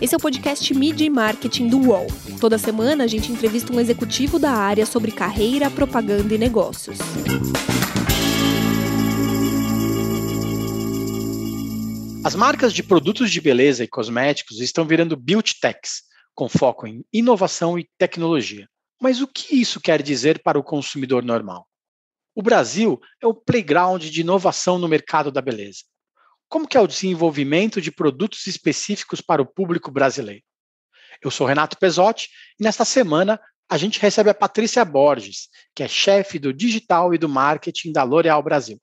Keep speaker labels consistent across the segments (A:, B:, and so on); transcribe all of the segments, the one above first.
A: Esse é o podcast Media e Marketing do UOL. Toda semana a gente entrevista um executivo da área sobre carreira, propaganda e negócios.
B: As marcas de produtos de beleza e cosméticos estão virando beauty techs, com foco em inovação e tecnologia. Mas o que isso quer dizer para o consumidor normal? O Brasil é o playground de inovação no mercado da beleza. Como que é o desenvolvimento de produtos específicos para o público brasileiro? Eu sou Renato Pesotti e nesta semana a gente recebe a Patrícia Borges, que é chefe do digital e do marketing da L'Oréal Brasil.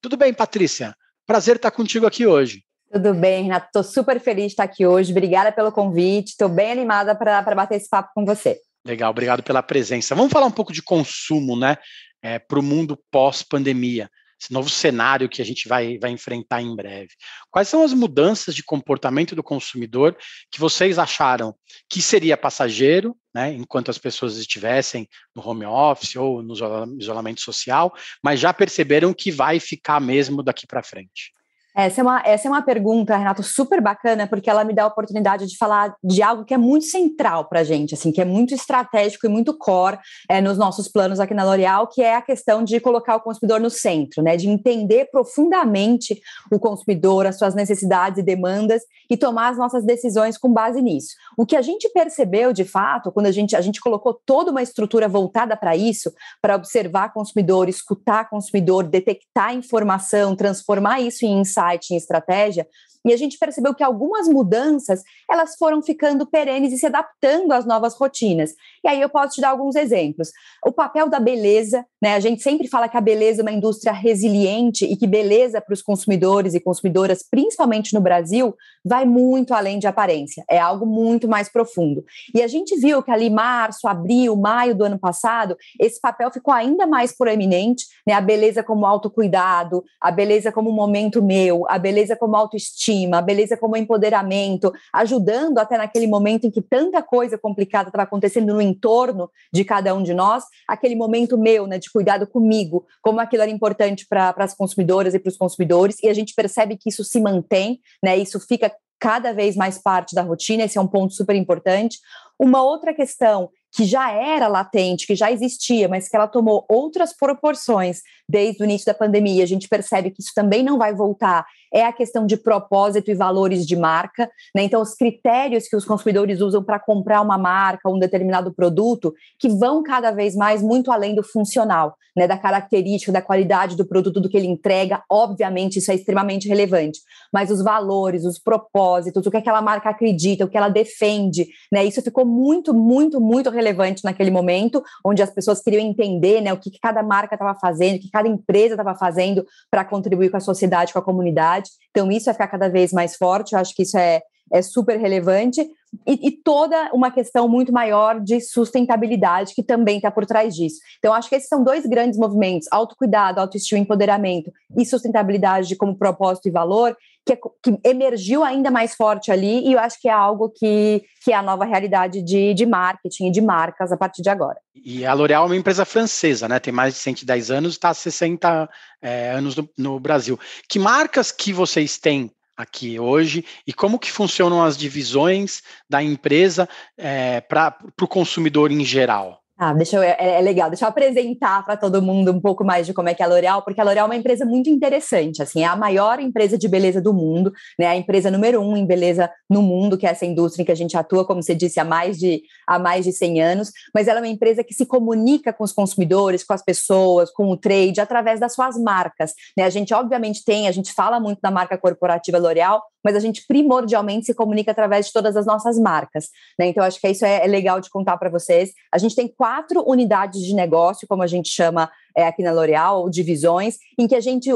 B: Tudo bem, Patrícia? Prazer estar contigo aqui hoje.
C: Tudo bem, Renato. Estou super feliz de estar aqui hoje. Obrigada pelo convite. Estou bem animada para bater esse papo com você.
B: Legal, obrigado pela presença. Vamos falar um pouco de consumo, né? É, para o mundo pós-pandemia esse novo cenário que a gente vai, vai enfrentar em breve. Quais são as mudanças de comportamento do consumidor que vocês acharam que seria passageiro, né, enquanto as pessoas estivessem no home office ou no isolamento social, mas já perceberam que vai ficar mesmo daqui para frente?
C: Essa é, uma, essa é uma pergunta, Renato, super bacana, porque ela me dá a oportunidade de falar de algo que é muito central para a gente, assim, que é muito estratégico e muito core é, nos nossos planos aqui na L'Oréal, que é a questão de colocar o consumidor no centro, né? De entender profundamente o consumidor, as suas necessidades e demandas e tomar as nossas decisões com base nisso. O que a gente percebeu, de fato, quando a gente, a gente colocou toda uma estrutura voltada para isso, para observar consumidor, escutar consumidor, detectar informação, transformar isso em insight insight, em estratégia, e a gente percebeu que algumas mudanças elas foram ficando perenes e se adaptando às novas rotinas. E aí eu posso te dar alguns exemplos. O papel da beleza, né? A gente sempre fala que a beleza é uma indústria resiliente e que beleza para os consumidores e consumidoras, principalmente no Brasil, vai muito além de aparência. É algo muito mais profundo. E a gente viu que ali março, abril, maio do ano passado, esse papel ficou ainda mais proeminente, né? A beleza como autocuidado, a beleza como momento meu, a beleza como autoestima autoestima, a beleza como empoderamento, ajudando até naquele momento em que tanta coisa complicada estava acontecendo no entorno de cada um de nós, aquele momento meu, né, de cuidado comigo, como aquilo era importante para as consumidoras e para os consumidores, e a gente percebe que isso se mantém, né, isso fica cada vez mais parte da rotina, esse é um ponto super importante. Uma outra questão que já era latente, que já existia, mas que ela tomou outras proporções desde o início da pandemia, a gente percebe que isso também não vai voltar, é a questão de propósito e valores de marca. Né? Então, os critérios que os consumidores usam para comprar uma marca, um determinado produto, que vão cada vez mais muito além do funcional, né? da característica, da qualidade do produto, do que ele entrega. Obviamente, isso é extremamente relevante. Mas os valores, os propósitos, o que aquela marca acredita, o que ela defende, né? isso ficou muito, muito, muito relevante naquele momento, onde as pessoas queriam entender né, o que, que cada marca estava fazendo, o que cada empresa estava fazendo para contribuir com a sociedade, com a comunidade. Então, isso vai ficar cada vez mais forte. Eu acho que isso é, é super relevante. E, e, toda uma questão muito maior de sustentabilidade que também está por trás disso. Então, acho que esses são dois grandes movimentos: autocuidado, autoestima, empoderamento e sustentabilidade como propósito e valor, que, é, que, emergiu ainda mais forte ali, e eu acho que é algo que, que é a nova realidade de, de marketing e de marcas a partir de agora.
B: E a L'Oréal é uma empresa francesa, né? Tem mais de 110 anos, está há 60 é, anos no, no Brasil. Que marcas que vocês têm aqui hoje e como que funcionam as divisões da empresa é, para o consumidor em geral?
C: Ah, deixa eu, é, é, legal, deixa eu apresentar para todo mundo um pouco mais de como é que é a L'Oréal, porque a L'Oréal é uma empresa muito interessante, assim, é a maior empresa de beleza do mundo, né, a empresa número um em beleza no mundo, que é essa indústria em que a gente atua, como você disse, há mais de, há mais de 100 anos, mas ela é uma empresa que se comunica com os consumidores, com as pessoas, com o trade, através das suas marcas, né, a gente obviamente tem, a gente fala muito da marca corporativa L'Oréal, mas a gente primordialmente se comunica através de todas as nossas marcas, né, então acho que isso é, é legal de contar para vocês, a gente tem quatro unidades de negócio, como a gente chama é, aqui na L'Oréal, divisões, em que a gente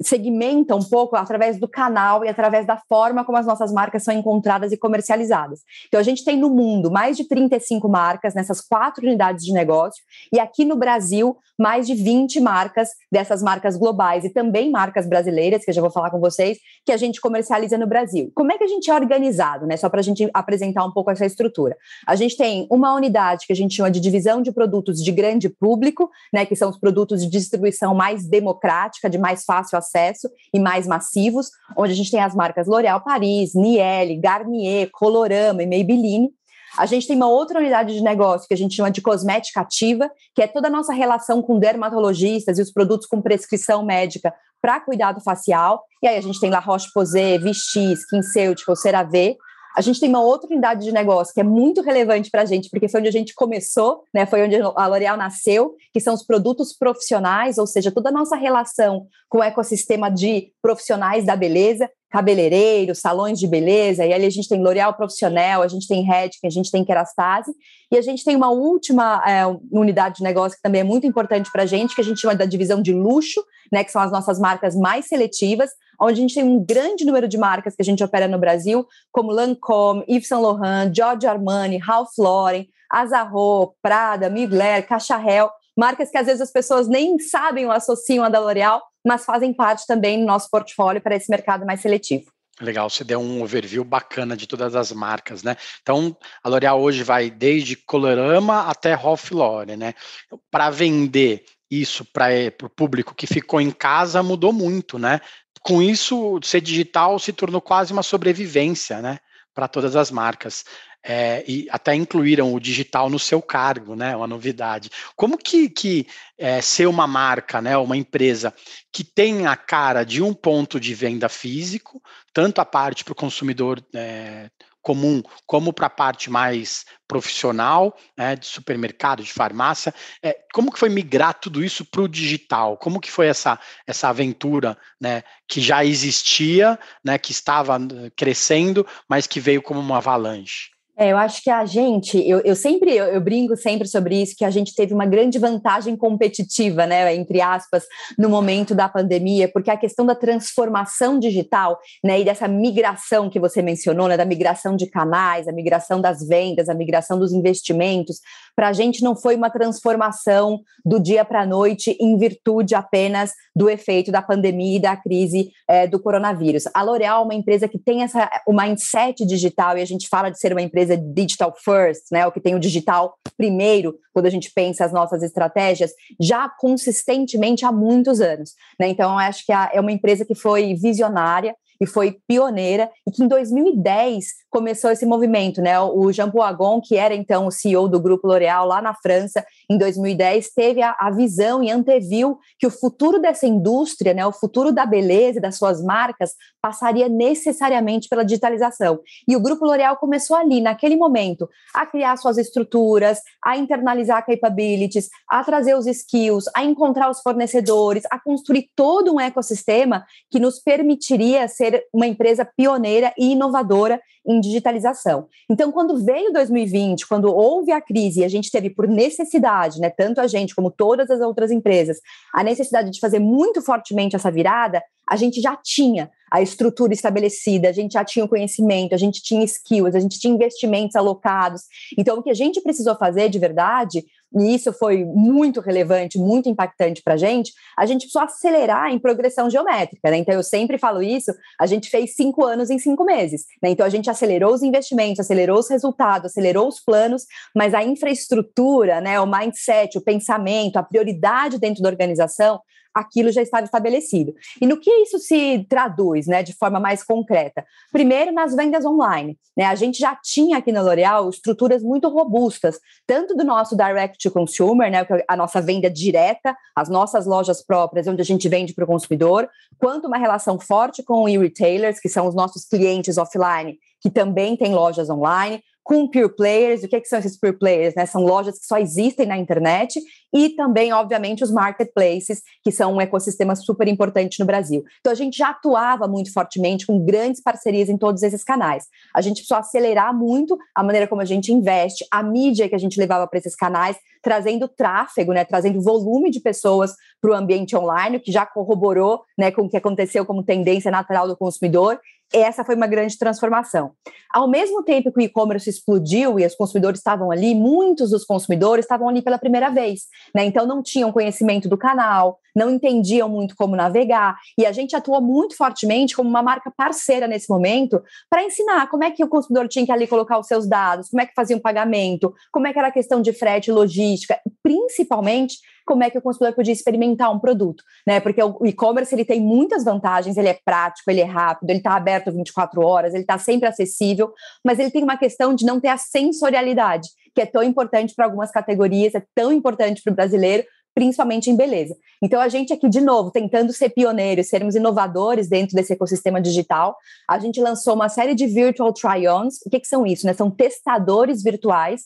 C: segmenta um pouco através do canal e através da forma como as nossas marcas são encontradas e comercializadas. Então, a gente tem no mundo mais de 35 marcas nessas quatro unidades de negócio, e aqui no Brasil, mais de 20 marcas dessas marcas globais e também marcas brasileiras, que eu já vou falar com vocês, que a gente comercializa no Brasil. Como é que a gente é organizado, né? Só para a gente apresentar um pouco essa estrutura. A gente tem uma unidade que a gente chama de divisão de produtos de grande público, né? Que são os produtos de distribuição mais democrática, de mais fácil fácil acesso e mais massivos, onde a gente tem as marcas L'Oréal Paris, Niel, Garnier, Colorama e Maybelline. A gente tem uma outra unidade de negócio que a gente chama de cosmética ativa, que é toda a nossa relação com dermatologistas e os produtos com prescrição médica para cuidado facial. E aí a gente tem La Roche-Posay, Vichy, SkinCeuticals, CeraVe, a gente tem uma outra unidade de negócio que é muito relevante para a gente, porque foi onde a gente começou, né? Foi onde a L'Oréal nasceu, que são os produtos profissionais, ou seja, toda a nossa relação com o ecossistema de profissionais da beleza, cabeleireiros, salões de beleza, e ali a gente tem L'Oréal Profissional, a gente tem Redken, a gente tem Kerastase, e a gente tem uma última é, unidade de negócio que também é muito importante para a gente, que a gente chama da divisão de luxo, né, que são as nossas marcas mais seletivas, onde a gente tem um grande número de marcas que a gente opera no Brasil, como Lancôme, Yves Saint Laurent, Giorgio Armani, Ralph Lauren, Azarro, Prada, Mugler, Cacharel, marcas que às vezes as pessoas nem sabem ou associam a da L'Oréal, mas fazem parte também do nosso portfólio para esse mercado mais seletivo.
B: Legal, você deu um overview bacana de todas as marcas, né? Então, a L'Oréal hoje vai desde Colorama até Ralph Lauren, né? Para vender isso para o público que ficou em casa mudou muito, né? com isso, ser digital se tornou quase uma sobrevivência, né? Para todas as marcas. É, e até incluíram o digital no seu cargo, né? Uma novidade. Como que, que é, ser uma marca, né? Uma empresa que tem a cara de um ponto de venda físico, tanto a parte para o consumidor é, comum como para a parte mais profissional, né, de supermercado, de farmácia. É, como que foi migrar tudo isso para o digital? Como que foi essa, essa aventura né, que já existia, né, que estava eh, crescendo, mas que veio como uma avalanche?
C: É, eu acho que a gente, eu, eu sempre, eu, eu, brinco sempre sobre isso, que a gente teve uma grande vantagem competitiva, né, entre aspas, no momento da pandemia, porque a questão da transformação digital, né, e dessa migração que você mencionou, né, da migração de canais, a migração das vendas, a migração dos investimentos, para a gente não foi uma transformação do dia para a noite em virtude apenas do efeito da pandemia e da crise é, do coronavírus. A L'Oréal é uma empresa que tem essa, o mindset digital, e a gente fala de ser uma empresa digital first, né, o que tem o digital primeiro, quando a gente pensa as nossas estratégias, já consistentemente há muitos anos. Né? Então, acho que é uma empresa que foi visionária, e foi pioneira, e que em 2010 começou esse movimento, né? O Jean Paul Agon, que era então o CEO do Grupo L'Oréal lá na França, em 2010, teve a, a, visão e anteviu que o futuro dessa indústria, né, o futuro da beleza, das suas marcas, passaria necessariamente pela digitalização. E o Grupo L'Oréal começou ali, naquele momento, a criar suas estruturas, a internalizar capabilities, a trazer os skills, a encontrar os fornecedores, a construir todo um ecossistema que nos permitiria ser uma empresa pioneira e inovadora em digitalização. Então, quando veio 2020, quando houve a crise e a gente teve por necessidade, né, tanto a gente como todas as outras empresas, a necessidade de fazer muito fortemente essa virada, a gente já tinha a estrutura estabelecida, a gente já tinha o conhecimento, a gente tinha skills, a gente tinha investimentos alocados. Então, o que a gente precisou fazer de verdade, e isso foi muito relevante, muito impactante para a gente, a gente precisou acelerar em progressão geométrica. Né? Então, eu sempre falo isso, a gente fez cinco anos em cinco meses. Né? Então, a gente acelerou os investimentos, acelerou os resultados, acelerou os planos, mas a infraestrutura, né, o mindset, o pensamento, a prioridade dentro da organização aquilo já estava estabelecido. E no que isso se traduz, né, de forma mais concreta? Primeiro, nas vendas online. Né? A gente já tinha aqui na L'Oréal estruturas muito robustas, tanto do nosso direct to consumer, né, é a nossa venda direta, as nossas lojas próprias, onde a gente vende para o consumidor, quanto uma relação forte com e-retailers, que são os nossos clientes offline, que também têm lojas online, com pure players. O que, é que são esses pure players? Né? São lojas que só existem na internet e também, obviamente, os marketplaces, que são um ecossistema super importante no Brasil. Então, a gente já atuava muito fortemente com grandes parcerias em todos esses canais. A gente precisou acelerar muito a maneira como a gente investe, a mídia que a gente levava para esses canais, trazendo tráfego, né, trazendo volume de pessoas para o ambiente online, que já corroborou né, com o que aconteceu como tendência natural do consumidor. Essa foi uma grande transformação. Ao mesmo tempo que o e-commerce explodiu e os consumidores estavam ali, muitos dos consumidores estavam ali pela primeira vez, né? Então não tinham conhecimento do canal, não entendiam muito como navegar, e a gente atuou muito fortemente como uma marca parceira nesse momento para ensinar como é que o consumidor tinha que ali colocar os seus dados, como é que fazia um pagamento, como é que era a questão de frete logística, principalmente como é que o consumidor podia experimentar um produto, né? Porque o e-commerce ele tem muitas vantagens, ele é prático, ele é rápido, ele está aberto 24 horas, ele está sempre acessível, mas ele tem uma questão de não ter a sensorialidade, que é tão importante para algumas categorias, é tão importante para o brasileiro, principalmente em beleza. Então, a gente aqui, de novo, tentando ser pioneiros, sermos inovadores dentro desse ecossistema digital, a gente lançou uma série de virtual try-ons. O que, que são isso? Né? São testadores virtuais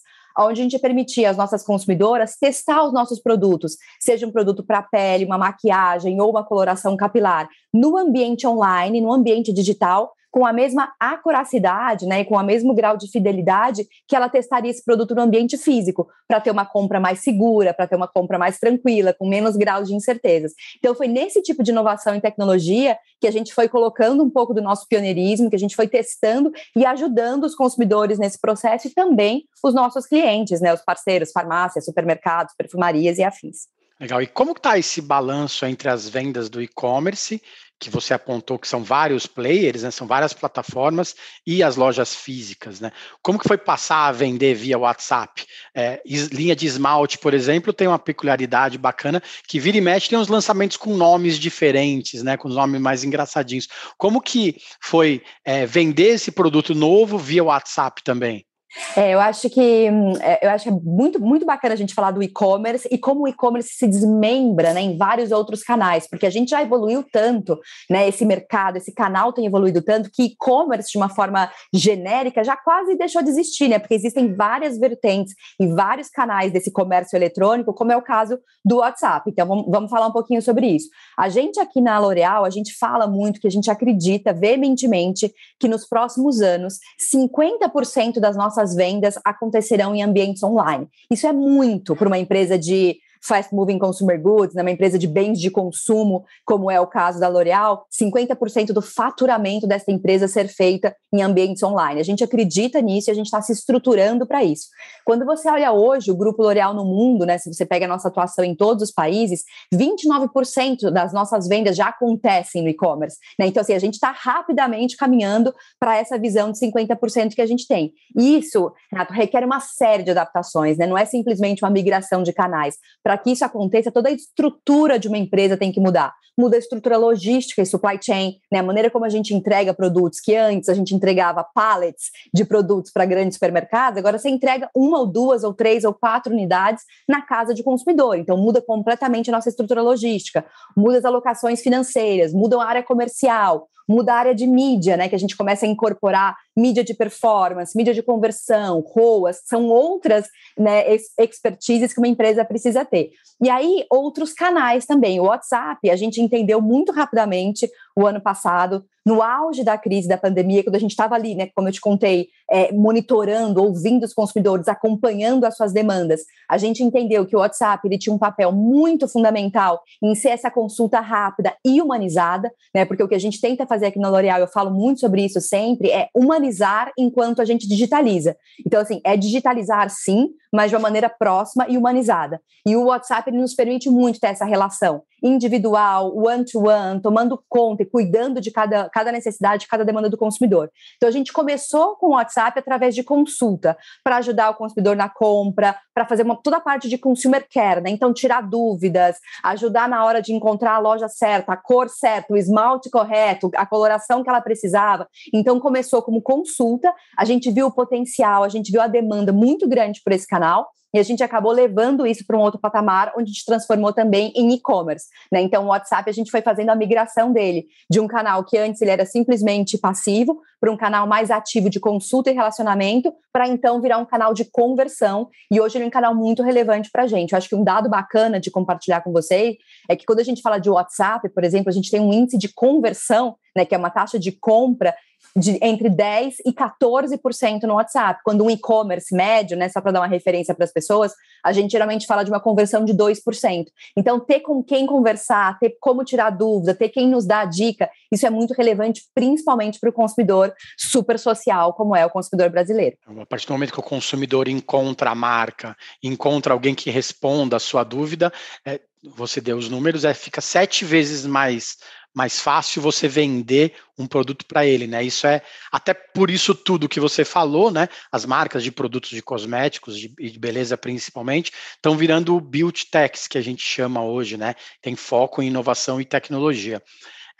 C: onde a gente permitia às nossas consumidoras testar os nossos produtos, seja um produto para pele, uma maquiagem ou uma coloração capilar, no ambiente online, no ambiente digital, com a mesma acuracidade, né, com o mesmo grau de fidelidade que ela testaria esse produto no ambiente físico, para ter uma compra mais segura, para ter uma compra mais tranquila, com menos graus de incertezas. Então foi nesse tipo de inovação em tecnologia que a gente foi colocando um pouco do nosso pioneirismo, que a gente foi testando e ajudando os consumidores nesse processo e também os nossos clientes, né, os parceiros, farmácias, supermercados, perfumarias e afins.
B: Legal. E como está esse balanço entre as vendas do e-commerce que você apontou que são vários players, né, são várias plataformas e as lojas físicas, né? Como que foi passar a vender via WhatsApp? É, linha de esmalte, por exemplo, tem uma peculiaridade bacana que vira e mexe tem uns lançamentos com nomes diferentes, né? Com nomes mais engraçadinhos. Como que foi é, vender esse produto novo via WhatsApp também?
C: É, eu acho que é, eu acho é muito, muito bacana a gente falar do e-commerce e como o e-commerce se desmembra né, em vários outros canais, porque a gente já evoluiu tanto, né? Esse mercado, esse canal tem evoluído tanto que e-commerce, de uma forma genérica, já quase deixou de existir, né? Porque existem várias vertentes e vários canais desse comércio eletrônico, como é o caso do WhatsApp. Então, vamos, vamos falar um pouquinho sobre isso. A gente aqui na L'Oréal, a gente fala muito que a gente acredita veementemente que nos próximos anos, 50% das nossas nossas vendas acontecerão em ambientes online. Isso é muito para uma empresa de fast moving consumer goods, numa né, empresa de bens de consumo, como é o caso da L'Oréal, 50% do faturamento dessa empresa ser feita em ambientes online. A gente acredita nisso e a gente está se estruturando para isso. Quando você olha hoje o grupo L'Oréal no mundo, né, se você pega a nossa atuação em todos os países, 29% das nossas vendas já acontecem no e-commerce. Né? Então, assim, a gente está rapidamente caminhando para essa visão de 50% que a gente tem. E isso, Renato, requer uma série de adaptações, né? não é simplesmente uma migração de canais para que isso aconteça, toda a estrutura de uma empresa tem que mudar. Muda a estrutura logística e supply chain, né? a maneira como a gente entrega produtos, que antes a gente entregava pallets de produtos para grandes supermercados, agora você entrega uma ou duas ou três ou quatro unidades na casa de consumidor. Então muda completamente a nossa estrutura logística, muda as alocações financeiras, muda a área comercial, muda a área de mídia, né? Que a gente começa a incorporar mídia de performance, mídia de conversão, ROAS, são outras né, expertises que uma empresa precisa ter. E aí, outros canais também. O WhatsApp, a gente entendeu muito rapidamente o ano passado, no auge da crise da pandemia, quando a gente estava ali, né, como eu te contei, é, monitorando, ouvindo os consumidores, acompanhando as suas demandas, a gente entendeu que o WhatsApp ele tinha um papel muito fundamental em ser essa consulta rápida e humanizada, né, porque o que a gente tenta fazer aqui na L'Oréal, eu falo muito sobre isso sempre, é humanizar enquanto a gente digitaliza. Então, assim, é digitalizar sim, mas de uma maneira próxima e humanizada. E o WhatsApp ele nos permite muito ter essa relação individual, one-to-one, tomando conta e cuidando de cada, cada necessidade, cada demanda do consumidor. Então, a gente começou com o WhatsApp através de consulta, para ajudar o consumidor na compra, para fazer uma, toda a parte de consumer care, né? Então, tirar dúvidas, ajudar na hora de encontrar a loja certa, a cor certa, o esmalte correto, a coloração que ela precisava. Então, começou como consulta, a gente viu o potencial, a gente viu a demanda muito grande por esse canal, e a gente acabou levando isso para um outro patamar, onde a gente transformou também em e-commerce. Né? Então, o WhatsApp, a gente foi fazendo a migração dele de um canal que antes ele era simplesmente passivo, para um canal mais ativo de consulta e relacionamento, para então virar um canal de conversão. E hoje ele é um canal muito relevante para a gente. Eu acho que um dado bacana de compartilhar com vocês é que quando a gente fala de WhatsApp, por exemplo, a gente tem um índice de conversão, né, que é uma taxa de compra de entre 10% e 14% no WhatsApp. Quando um e-commerce médio, né, só para dar uma referência para as pessoas, a gente geralmente fala de uma conversão de 2%. Então, ter com quem conversar, ter como tirar dúvida, ter quem nos dá a dica, isso é muito relevante, principalmente para o consumidor super social, como é o consumidor brasileiro.
B: A partir do momento que o consumidor encontra a marca, encontra alguém que responda a sua dúvida, é, você deu os números, é, fica sete vezes mais mais fácil você vender um produto para ele, né? Isso é até por isso tudo que você falou, né? As marcas de produtos de cosméticos e de, de, beleza principalmente estão virando build techs que a gente chama hoje, né? Tem foco em inovação e tecnologia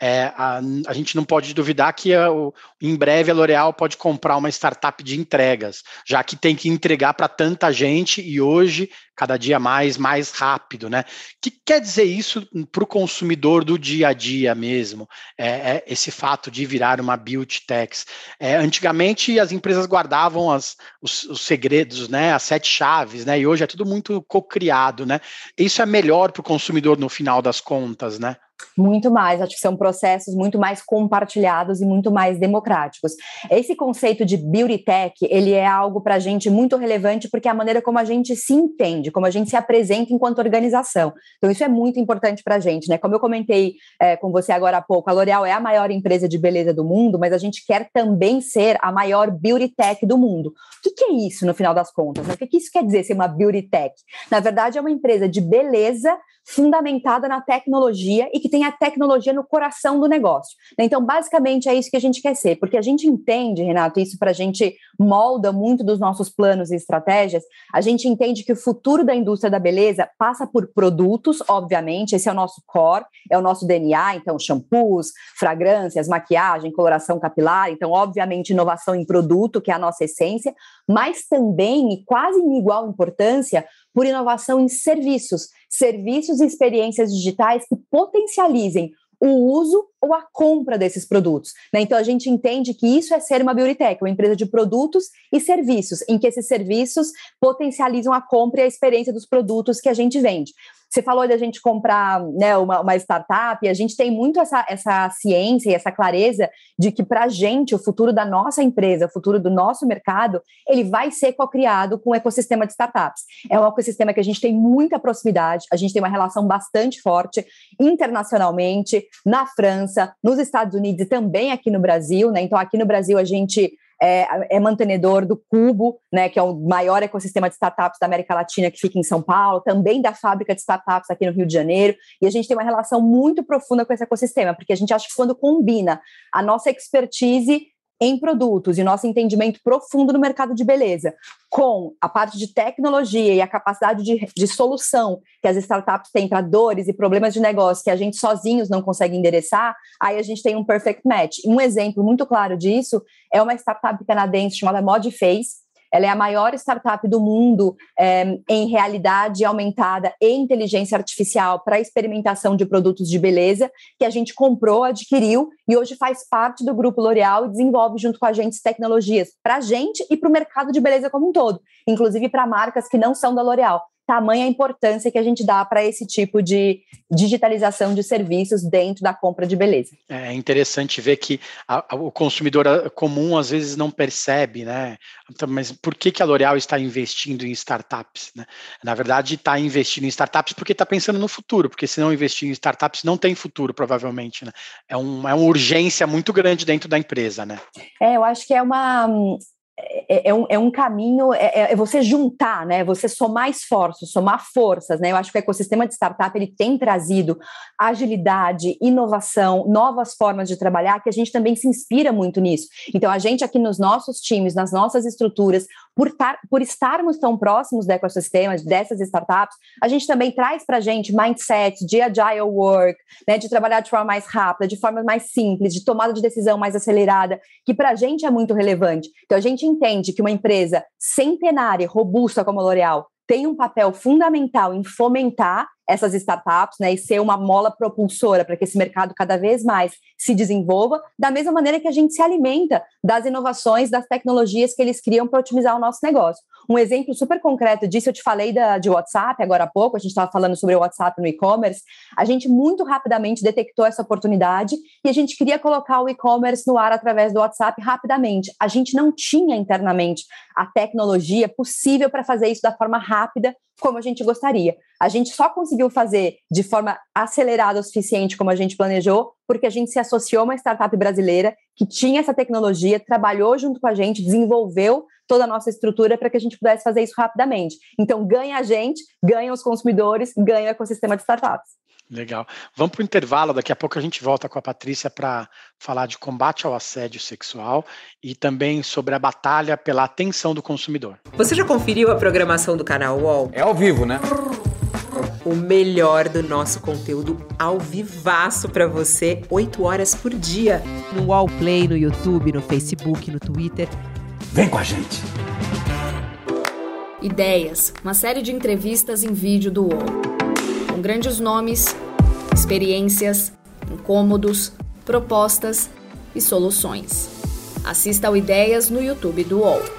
B: é, a, a, gente não pode duvidar que a, o, em breve a L'Oréal pode comprar uma startup de entregas, já que tem que entregar para tanta gente e hoje, cada dia mais, mais rápido, né? O que quer dizer isso para o consumidor do dia a dia mesmo? É, é esse fato de virar uma beauty tax. É, antigamente as empresas guardavam as, os, os, segredos, né? As sete chaves, né? E hoje é tudo muito co-criado, né? Isso é melhor para o consumidor no final das contas, né?
C: Muito mais, acho que são processos muito mais compartilhados e muito mais democráticos. Esse conceito de beauty tech, ele é algo para a gente muito relevante porque é a maneira como a gente se entende, como a gente se apresenta enquanto organização. Então isso é muito importante para a gente, né? Como eu comentei é, com você agora há pouco, a L'Oréal é a maior empresa de beleza do mundo, mas a gente quer também ser a maior beauty tech do mundo. O que, é isso no final das contas? Né? O que, que isso quer dizer ser uma beauty tech? Na verdade, é uma empresa de beleza fundamentada na tecnologia e que tem a tecnologia no coração do negócio. Então, basicamente, é isso que a gente quer ser, porque a gente entende, Renato, isso para a gente molda muito dos nossos planos e estratégias. A gente entende que o futuro da indústria da beleza passa por produtos, obviamente, esse é o nosso core, é o nosso DNA, então, shampoos, fragrâncias, maquiagem, coloração capilar, então, obviamente, inovação em produto, que é a nossa essência, mas também, e quase em igual importância, por inovação em serviços, serviços e experiências digitais que potencializem o uso ou a compra desses produtos. Né? Então, a gente entende que isso é ser uma biotech, uma empresa de produtos e serviços, em que esses serviços potencializam a compra e a experiência dos produtos que a gente vende. Você falou de a gente comprar né, uma, uma startup, e a gente tem muito essa, essa ciência e essa clareza de que, para a gente, o futuro da nossa empresa, o futuro do nosso mercado, ele vai ser co-criado com o ecossistema de startups. É um ecossistema que a gente tem muita proximidade, a gente tem uma relação bastante forte internacionalmente, na França, nos Estados Unidos e também aqui no Brasil. Né? Então, aqui no Brasil, a gente é, é, mantenedor do Cubo, né, que é o maior ecossistema de startups da América Latina que fica em São Paulo, também da fábrica de startups aqui no Rio de Janeiro, e a gente tem uma relação muito profunda com esse ecossistema, porque a gente acha que quando combina a nossa expertise em produtos e nosso entendimento profundo no mercado de beleza, com a parte de tecnologia e a capacidade de, de solução que as startups têm para dores e problemas de negócio que a gente sozinhos não consegue endereçar, aí a gente tem um perfect match. Um exemplo muito claro disso é uma startup canadense chamada Modface, ela é a maior startup do mundo é, em realidade aumentada e inteligência artificial para experimentação de produtos de beleza, que a gente comprou, adquiriu e hoje faz parte do grupo L'Oréal e desenvolve junto com a gente tecnologias para a gente e para o mercado de beleza como um todo, inclusive para marcas que não são da L'Oréal tamanha importância que a gente dá para esse tipo de digitalização de serviços dentro da compra de beleza.
B: É interessante ver que a, a, o consumidor ah, comum às vezes não percebe, né? Então, mas por que, que a L'Oréal está investindo em startups? Né? Na verdade, está investindo em startups porque está pensando no futuro, porque se não investir em startups não tem futuro, provavelmente. Né? É, um, é uma urgência muito grande dentro da empresa, né?
C: É, eu acho que é uma é, é, um, é um caminho, é, é, é, você juntar, né? Você somar esforços, somar forças, né? Eu acho que o ecossistema de startup ele tem trazido agilidade, inovação, novas formas de trabalhar, que a gente também se inspira muito nisso. Então, a gente aqui nos nossos times, nas nossas estruturas, por, tar, por estarmos tão próximos do ecossistema, dessas startups, a gente também traz para a gente mindset de agile work, né? De trabalhar de forma mais rápida, de forma mais simples, de tomada de decisão mais acelerada, que para a gente é muito relevante. Então, a gente entende que uma empresa centenária, robusta como a L'Oréal, tem um papel fundamental em fomentar essas startups, né, e ser uma mola propulsora para que esse mercado cada vez mais se desenvolva, da mesma maneira que a gente se alimenta das inovações, das tecnologias que eles criam para otimizar o nosso negócio. Um exemplo super concreto disso, eu te falei da, de WhatsApp agora há pouco, a gente estava falando sobre o WhatsApp no e-commerce, a gente muito rapidamente detectou essa oportunidade e a gente queria colocar o e-commerce no ar através do WhatsApp rapidamente. A gente não tinha internamente a tecnologia possível para fazer isso da forma rápida como a gente gostaria. A gente só conseguiu fazer de forma acelerada o suficiente como a gente planejou, porque a gente se associou a uma startup brasileira que tinha essa tecnologia, trabalhou junto com a gente, desenvolveu toda a nossa estrutura para que a gente pudesse fazer isso rapidamente. Então, ganha a gente, ganha os consumidores, ganha o ecossistema de startups.
B: Legal. Vamos para o intervalo, daqui a pouco a gente volta com a Patrícia para falar de combate ao assédio sexual e também sobre a batalha pela atenção do consumidor.
D: Você já conferiu a programação do canal UOL?
E: É ao vivo, né?
D: O melhor do nosso conteúdo ao vivaço para você, 8 horas por dia.
F: No UOL Play, no YouTube, no Facebook, no Twitter.
E: Vem com a gente!
G: Ideias, uma série de entrevistas em vídeo do UOL grandes nomes, experiências, incômodos, propostas e soluções. Assista ao Ideias no YouTube do UOL.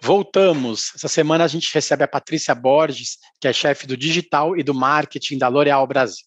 B: Voltamos. Essa semana a gente recebe a Patrícia Borges, que é chefe do digital e do marketing da L'Oréal Brasil.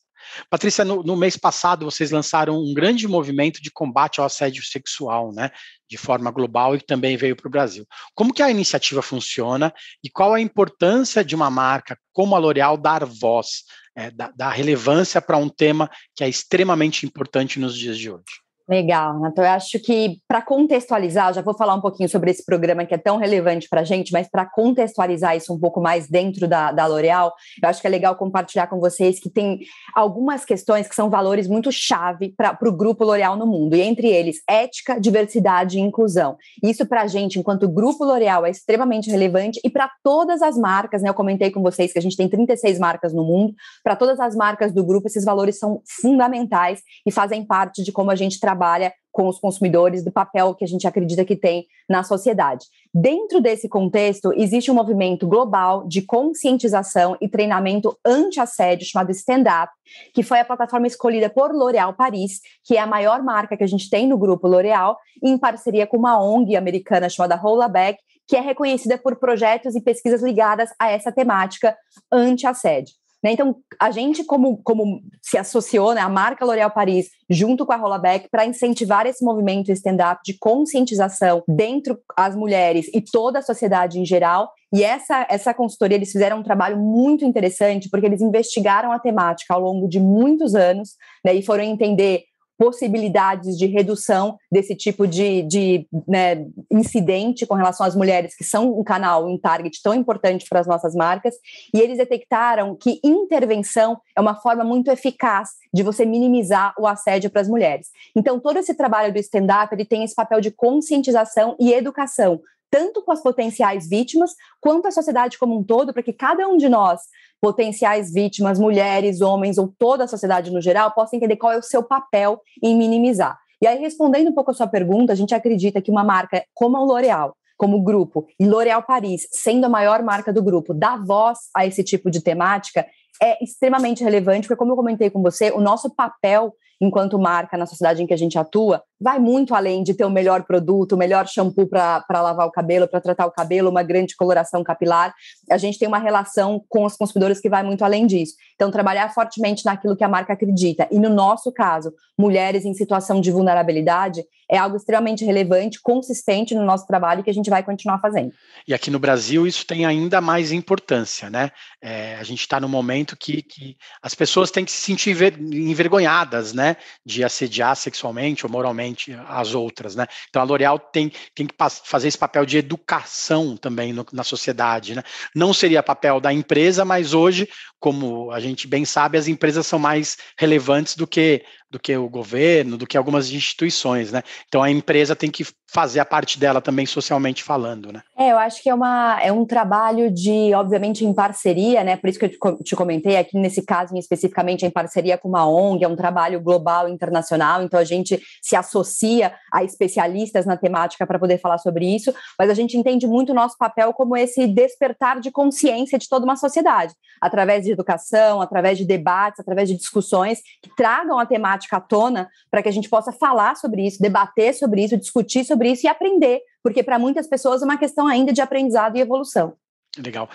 B: Patrícia, no, no, mês passado vocês lançaram um grande movimento de combate ao assédio sexual, né, de forma global e também veio para o Brasil. Como que a iniciativa funciona e qual a importância de uma marca como a L'Oréal dar voz, é, dar, relevância para um tema que é extremamente importante nos dias de hoje?
C: Legal, Então Eu acho que, para contextualizar, já vou falar um pouquinho sobre esse programa que é tão relevante para a gente, mas para contextualizar isso um pouco mais dentro da, da L'Oréal, eu acho que é legal compartilhar com vocês que tem algumas questões que são valores muito chave para o grupo L'Oréal no mundo, e entre eles, ética, diversidade e inclusão. Isso, para a gente, enquanto grupo L'Oréal, é extremamente relevante e para todas as marcas, né? Eu comentei com vocês que a gente tem 36 marcas no mundo, para todas as marcas do grupo, esses valores são fundamentais e fazem parte de como a gente trabalha trabalha com os consumidores, do papel que a gente acredita que tem na sociedade. Dentro desse contexto, existe um movimento global de conscientização e treinamento anti-assédio chamado Stand Up, que foi a plataforma escolhida por L'Oréal Paris, que é a maior marca que a gente tem no grupo L'Oréal, em parceria com uma ONG americana chamada Rollaback, que é reconhecida por projetos e pesquisas ligadas a essa temática anti-assédio. Né? Então, a gente, como, como se associou, né, a marca L'Oréal Paris, junto com a Rollaback, para incentivar esse movimento stand-up de conscientização dentro as mulheres e toda a sociedade em geral. E essa, essa consultoria, eles fizeram um trabalho muito interessante, porque eles investigaram a temática ao longo de muitos anos né, e foram entender possibilidades de redução desse tipo de, de né, incidente com relação às mulheres, que são um canal, um target tão importante para as nossas marcas, e eles detectaram que intervenção é uma forma muito eficaz de você minimizar o assédio para as mulheres. Então, todo esse trabalho do stand-up, ele tem esse papel de conscientização e educação, tanto com as potenciais vítimas, quanto a sociedade como um todo, para que cada um de nós, potenciais vítimas, mulheres, homens ou toda a sociedade no geral, possa entender qual é o seu papel em minimizar. E aí, respondendo um pouco a sua pergunta, a gente acredita que uma marca como a L'Oréal, como grupo, e L'Oréal Paris, sendo a maior marca do grupo, dá voz a esse tipo de temática, é extremamente relevante, porque, como eu comentei com você, o nosso papel enquanto marca na sociedade em que a gente atua, vai muito além de ter o melhor produto, o melhor shampoo para lavar o cabelo, para tratar o cabelo, uma grande coloração capilar. A gente tem uma relação com os consumidores que vai muito além disso. Então, trabalhar fortemente naquilo que a marca acredita. E no nosso caso, mulheres em situação de vulnerabilidade, é algo extremamente relevante, consistente no nosso trabalho que a gente vai continuar fazendo.
B: E aqui no Brasil isso tem ainda mais importância, né? É, a gente está no momento que, que as pessoas têm que se sentir envergonhadas, né? De assediar sexualmente ou moralmente as outras, né? Então a L'Oréal tem, tem que fazer esse papel de educação também no, na sociedade, né? Não seria papel da empresa, mas hoje, como a gente bem sabe, as empresas são mais relevantes do que do que o governo, do que algumas instituições, né? Então a empresa tem que fazer a parte dela também socialmente falando, né?
C: É, eu acho que é, uma, é um trabalho de, obviamente, em parceria, né? Por isso que eu te comentei aqui nesse caso especificamente em parceria com uma ONG, é um trabalho global, internacional, então a gente se associa a especialistas na temática para poder falar sobre isso, mas a gente entende muito o nosso papel como esse despertar de consciência de toda uma sociedade, através de educação, através de debates, através de discussões que tragam a temática temática à tona para que a gente possa falar sobre isso, debater sobre isso, discutir sobre isso e aprender, porque para muitas pessoas é uma questão ainda de aprendizado e evolução.
B: Legal.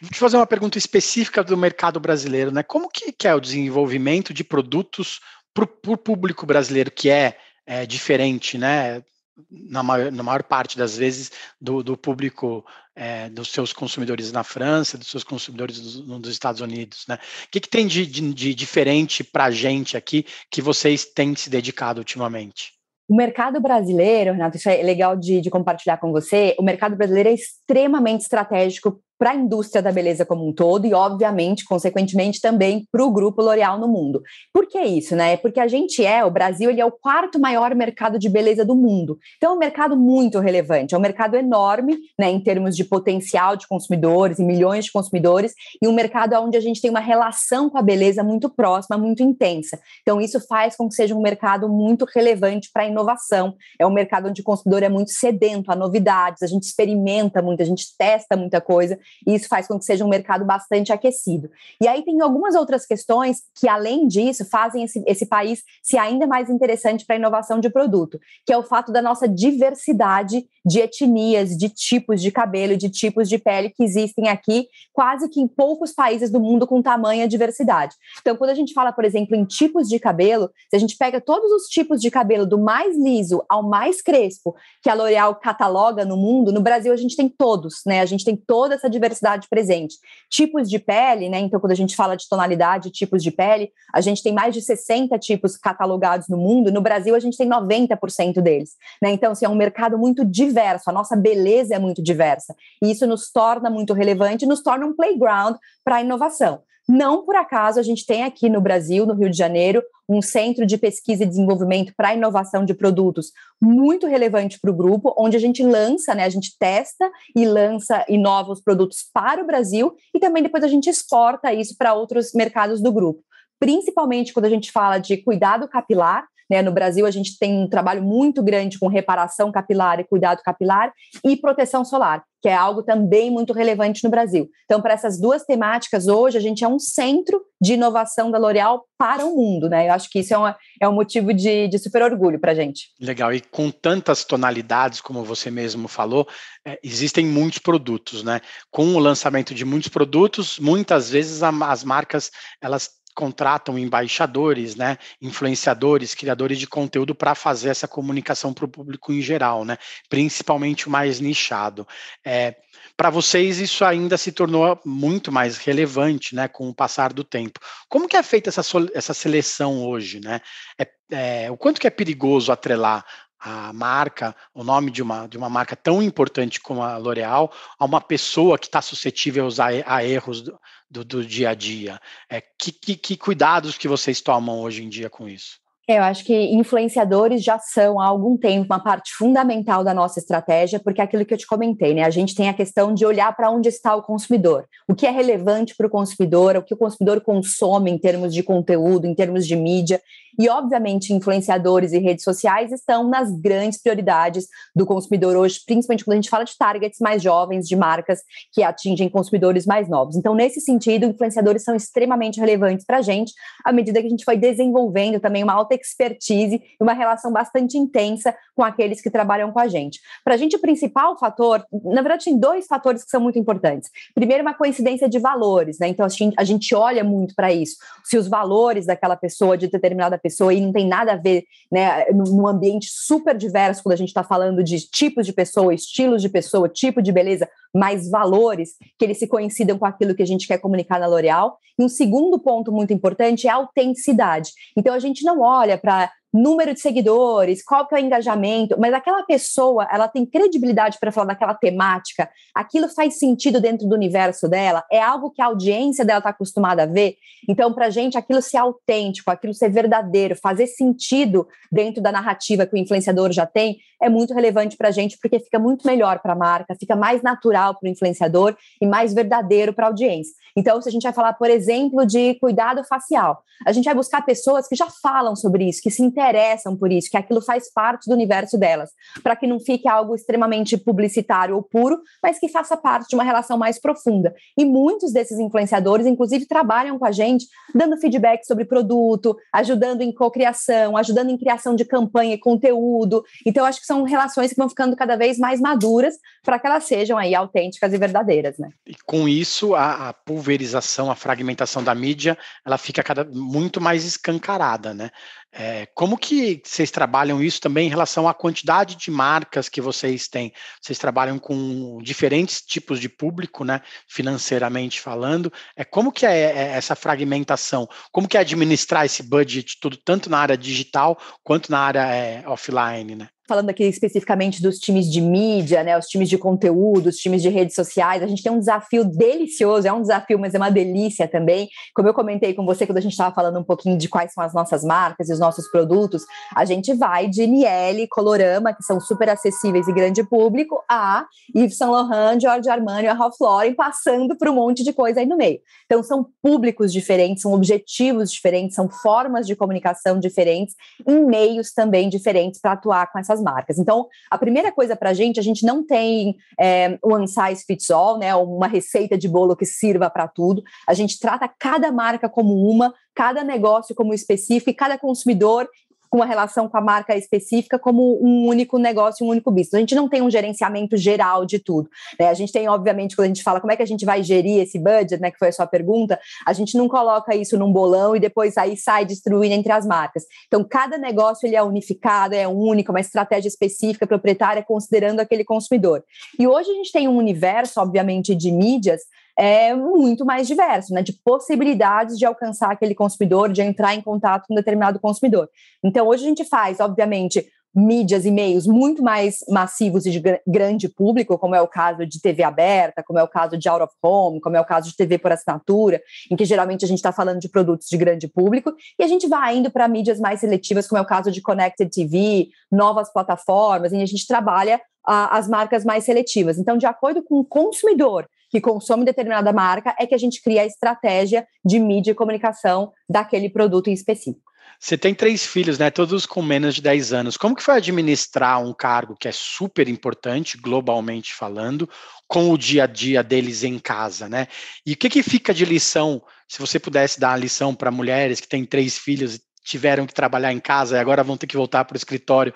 B: Vou te fazer uma pergunta específica do mercado brasileiro, né? Como que, que é o desenvolvimento de produtos para o público brasileiro que é, é diferente, né? Na maior, na maior, parte das vezes do, do público é, dos seus consumidores na França, dos seus consumidores dos, dos Estados Unidos, né? O que, que tem de, de, de diferente para a gente aqui que vocês têm se dedicado ultimamente?
C: O mercado brasileiro, Renato, isso é legal de, de compartilhar com você. O mercado brasileiro é extremamente estratégico para a indústria da beleza como um todo e, obviamente, consequentemente, também para o grupo L'Oréal no mundo. Por que isso, né? Porque a gente é, o Brasil, ele é o quarto maior mercado de beleza do mundo. Então, é um mercado muito relevante, é um mercado enorme, né, em termos de potencial de consumidores e milhões de consumidores, e um mercado onde a gente tem uma relação com a beleza muito próxima, muito intensa. Então, isso faz com que seja um mercado muito relevante para a inovação. É um mercado onde o consumidor é muito sedento a novidades, a gente experimenta muito, a gente testa muita coisa e isso faz com que seja um mercado bastante aquecido. E aí tem algumas outras questões que, além disso, fazem esse, esse país ser ainda mais interessante para a inovação de produto, que é o fato da nossa diversidade de etnias, de tipos de cabelo, de tipos de pele que existem aqui, quase que em poucos países do mundo com tamanha diversidade. Então, quando a gente fala, por exemplo, em tipos de cabelo, se a gente pega todos os tipos de cabelo, do mais liso ao mais crespo, que a L'Oréal cataloga no mundo, no Brasil a gente tem todos, né? A gente tem toda essa diversidade presente. Tipos de pele, né? Então, quando a gente fala de tonalidade, tipos de pele, a gente tem mais de 60 tipos catalogados no mundo, no Brasil a gente tem 90% deles, né? Então, assim, é um mercado muito diverso, a nossa beleza é muito diversa. E isso nos torna muito relevante, nos torna um playground para a inovação. Não por acaso a gente tem aqui no Brasil, no Rio de Janeiro, um centro de pesquisa e desenvolvimento para inovação de produtos muito relevante para o grupo, onde a gente lança, né, a gente testa e lança e novos produtos para o Brasil e também depois a gente exporta isso para outros mercados do grupo. Principalmente quando a gente fala de cuidado capilar, né? No Brasil, a gente tem um trabalho muito grande com reparação capilar e cuidado capilar e proteção solar, que é algo também muito relevante no Brasil. Então, para essas duas temáticas, hoje a gente é um centro de inovação da L'Oréal para o mundo, né? Eu acho que isso é, uma, é um motivo de, de super orgulho para a gente.
B: Legal, e com tantas tonalidades, como você mesmo falou, é, existem muitos produtos, né? Com o lançamento de muitos produtos, muitas vezes a, as marcas elas contratam embaixadores, né, influenciadores, criadores de conteúdo para fazer essa comunicação para o público em geral, né, principalmente o mais nichado. É, para vocês isso ainda se tornou muito mais relevante, né, com o passar do tempo. Como que é feita essa, essa seleção hoje, né? É, é, o quanto que é perigoso atrelar a marca, o nome de uma, de uma marca tão importante como a L'Oréal, a uma pessoa que está suscetível a, a erros do, do, dia a dia. É, que, que, que cuidados que vocês tomam hoje em dia com isso?
C: É, eu acho que influenciadores já são há algum tempo uma parte fundamental da nossa estratégia, porque é aquilo que eu te comentei, né? A gente tem a questão de olhar para onde está o consumidor, o que é relevante para o consumidor, o que o consumidor consome em termos de conteúdo, em termos de mídia, e, obviamente, influenciadores e redes sociais estão nas grandes prioridades do consumidor hoje, principalmente quando a gente fala de targets mais jovens, de marcas que atingem consumidores mais novos. Então, nesse sentido, influenciadores são extremamente relevantes para a gente, à medida que a gente foi desenvolvendo também uma alta expertise e uma relação bastante intensa com aqueles que trabalham com a gente. Para a gente, o principal fator, na verdade, tem dois fatores que são muito importantes. Primeiro, uma coincidência de valores, né? Então, a gente olha muito para isso. Se os valores daquela pessoa, de determinada pessoa, e não tem nada a ver, né, num ambiente super diverso, quando a gente está falando de tipos de pessoa, estilos de pessoa, tipo de beleza, mais valores, que eles se coincidam com aquilo que a gente quer comunicar na L'Oréal. E um segundo ponto muito importante é a autenticidade. Então, a gente não olha para número de seguidores, qual que é o engajamento, mas aquela pessoa, ela tem credibilidade para falar daquela temática, aquilo faz sentido dentro do universo dela, é algo que a audiência dela está acostumada a ver. Então, para a gente, aquilo ser autêntico, aquilo ser verdadeiro, fazer sentido dentro da narrativa que o influenciador já tem, é muito relevante para a gente, porque fica muito melhor para a marca, fica mais natural para o influenciador e mais verdadeiro para a audiência. Então, se a gente vai falar, por exemplo, de cuidado facial, a gente vai buscar pessoas que já falam sobre isso, que se interessam por isso, que aquilo faz parte do universo delas, para que não fique algo extremamente publicitário ou puro, mas que faça parte de uma relação mais profunda. E muitos desses influenciadores, inclusive, trabalham com a gente, dando feedback sobre produto, ajudando em cocriação, ajudando em criação de campanha e conteúdo. Então, acho que são relações que vão ficando cada vez mais maduras para que elas sejam aí autênticas e verdadeiras, né?
B: E com isso, a, a pulverização, a fragmentação da mídia, ela fica cada, muito mais escancarada, né? É, como que vocês trabalham isso também em relação à quantidade de marcas que vocês têm? Vocês trabalham com diferentes tipos de público, né? Financeiramente falando. É como que é, é essa fragmentação? Como que é administrar esse budget tudo tanto na área digital quanto na área é, offline, né?
C: Falando aqui especificamente dos times de mídia, né, os times de conteúdo, os times de redes sociais, a gente tem um desafio delicioso, é um desafio, mas é uma delícia também. Como eu comentei com você quando a gente estava falando um pouquinho de quais são as nossas marcas e os nossos produtos, a gente vai de Niel, Colorama, que são super acessíveis e grande público, a Yves Saint Laurent, George Armani, a Ralph Lauren, passando por um monte de coisa aí no meio. Então são públicos diferentes, são objetivos diferentes, são formas de comunicação diferentes, em meios também diferentes para atuar com essas marcas. Então, a primeira coisa para a gente, a gente não tem é, one size fits all, né? Uma receita de bolo que sirva para tudo. A gente trata cada marca como uma, cada negócio como específico e cada consumidor com uma relação com a marca específica como um único negócio, um único business. A gente não tem um gerenciamento geral de tudo. Né? A gente tem, obviamente, quando a gente fala como é que a gente vai gerir esse budget, né, que foi a sua pergunta, a gente não coloca isso num bolão e depois aí sai distribuindo entre as marcas. Então, cada negócio ele é unificado, é único, uma estratégia específica, proprietária, considerando aquele consumidor. E hoje a gente tem um universo, obviamente, de mídias é muito mais diverso, né? De possibilidades de alcançar aquele consumidor, de entrar em contato com um determinado consumidor. Então, hoje a gente faz, obviamente, mídias e meios muito mais massivos e de grande público, como é o caso de TV aberta, como é o caso de out of home, como é o caso de TV por assinatura, em que geralmente a gente está falando de produtos de grande público, e a gente vai indo para mídias mais seletivas, como é o caso de Connected TV, novas plataformas, e a gente trabalha a, as marcas mais seletivas. Então, de acordo com o consumidor que consome determinada marca, é que a gente cria a estratégia de mídia e comunicação daquele produto em específico.
B: Você tem três filhos, né? Todos com menos de 10 anos. Como que foi administrar um cargo que é super importante, globalmente falando, com o dia a dia deles em casa, né? E o que, que fica de lição, se você pudesse dar uma lição para mulheres que têm três filhos e tiveram que trabalhar em casa e agora vão ter que voltar para o escritório,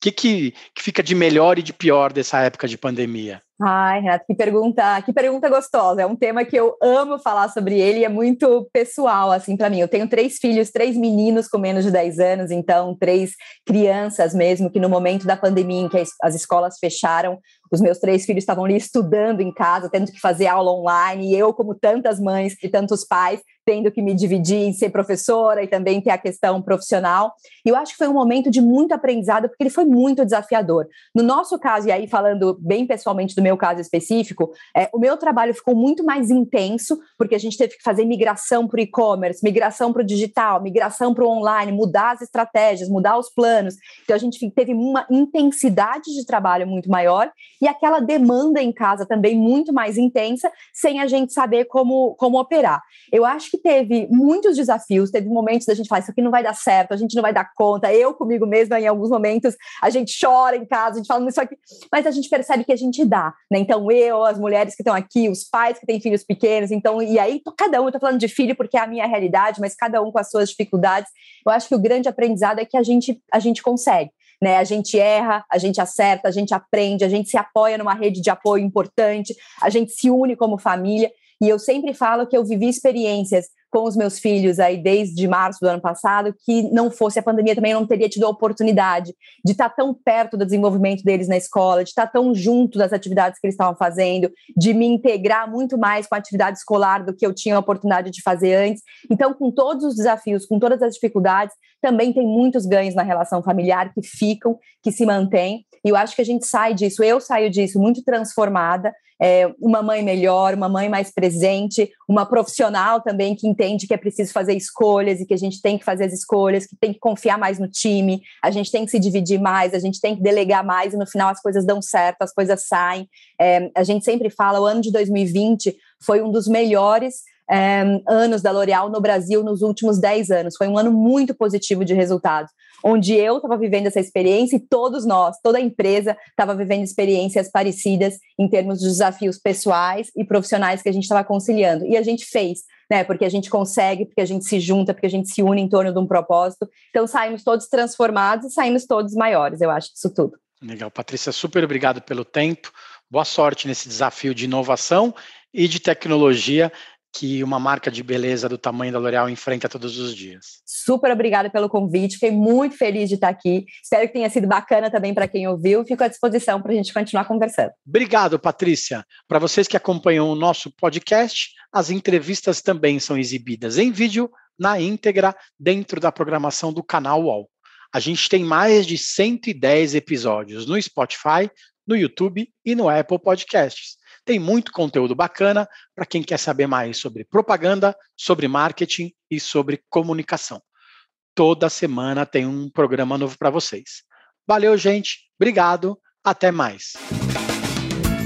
B: que, que, que fica de melhor e de pior dessa época de pandemia?
C: Ai, Renato, que pergunta, que pergunta gostosa. É um tema que eu amo falar sobre ele é muito pessoal, assim, para mim. Eu tenho três filhos, três meninos com menos de 10 anos, então, três crianças mesmo, que no momento da pandemia em que as escolas fecharam, os meus três filhos estavam ali estudando em casa, tendo que fazer aula online, e eu, como tantas mães e tantos pais, tendo que me dividir em ser professora e também ter a questão profissional. E eu acho que foi um momento de muito aprendizado, porque ele foi muito desafiador. No nosso caso, e aí falando bem pessoalmente do meu caso específico, é, o meu trabalho ficou muito mais intenso, porque a gente teve que fazer migração para o e-commerce, migração para o digital, migração para o online, mudar as estratégias, mudar os planos. Então a gente teve uma intensidade de trabalho muito maior e aquela demanda em casa também muito mais intensa, sem a gente saber como, como operar. Eu acho que teve muitos desafios, teve momentos da gente falar, isso aqui não vai dar certo, a gente não vai dar conta, eu comigo mesma, em alguns momentos, a gente chora em casa, a gente fala isso aqui, mas a gente percebe que a gente dá, né? Então, eu, as mulheres que estão aqui, os pais que têm filhos pequenos, então, e aí, cada um, eu tô falando de filho porque é a minha realidade, mas cada um com as suas dificuldades, eu acho que o grande aprendizado é que a gente, a gente consegue né? A gente erra, a gente acerta, a gente aprende, a gente se apoia numa rede de apoio importante, a gente se une como família. E eu sempre falo que eu vivi experiências com os meus filhos aí desde março do ano passado, que não fosse a pandemia também não teria tido a oportunidade de estar tão perto do desenvolvimento deles na escola, de estar tão junto das atividades que eles estavam fazendo, de me integrar muito mais com a atividade escolar do que eu tinha a oportunidade de fazer antes. Então, com todos os desafios, com todas as dificuldades, também tem muitos ganhos na relação familiar que ficam, que se mantêm. E eu acho que a gente sai disso, eu saio disso muito transformada, é, uma mãe melhor, uma mãe mais presente, uma profissional também que entende que é preciso fazer escolhas e que a gente tem que fazer as escolhas, que tem que confiar mais no time, a gente tem que se dividir mais, a gente tem que delegar mais e no final as coisas dão certo, as coisas saem. É, a gente sempre fala, o ano de 2020 foi um dos melhores é, anos da L'Oréal no Brasil nos últimos 10 anos. Foi um ano muito positivo de resultados, onde eu estava vivendo essa experiência e todos nós, toda a empresa estava vivendo experiências parecidas em termos de desafios pessoais e profissionais que a gente estava conciliando. E a gente fez, né? Porque a gente consegue, porque a gente se junta, porque a gente se une em torno de um propósito. Então saímos todos transformados e saímos todos maiores, eu acho, disso tudo.
B: Legal, Patrícia, super obrigado pelo tempo. Boa sorte nesse desafio de inovação e de tecnologia que uma marca de beleza do tamanho da L'Oréal enfrenta todos os dias.
C: Super obrigada pelo convite, fiquei muito feliz de estar aqui. Espero que tenha sido bacana também para quem ouviu. Fico à disposição para a gente continuar conversando.
B: Obrigado, Patrícia. Para vocês que acompanham o nosso podcast, as entrevistas também são exibidas em vídeo na íntegra dentro da programação do canal UOL. A gente tem mais de 110 episódios no Spotify, no YouTube e no Apple Podcasts. Tem muito conteúdo bacana para quem quer saber mais sobre propaganda, sobre marketing e sobre comunicação. Toda semana tem um programa novo para vocês. Valeu, gente. Obrigado. Até mais.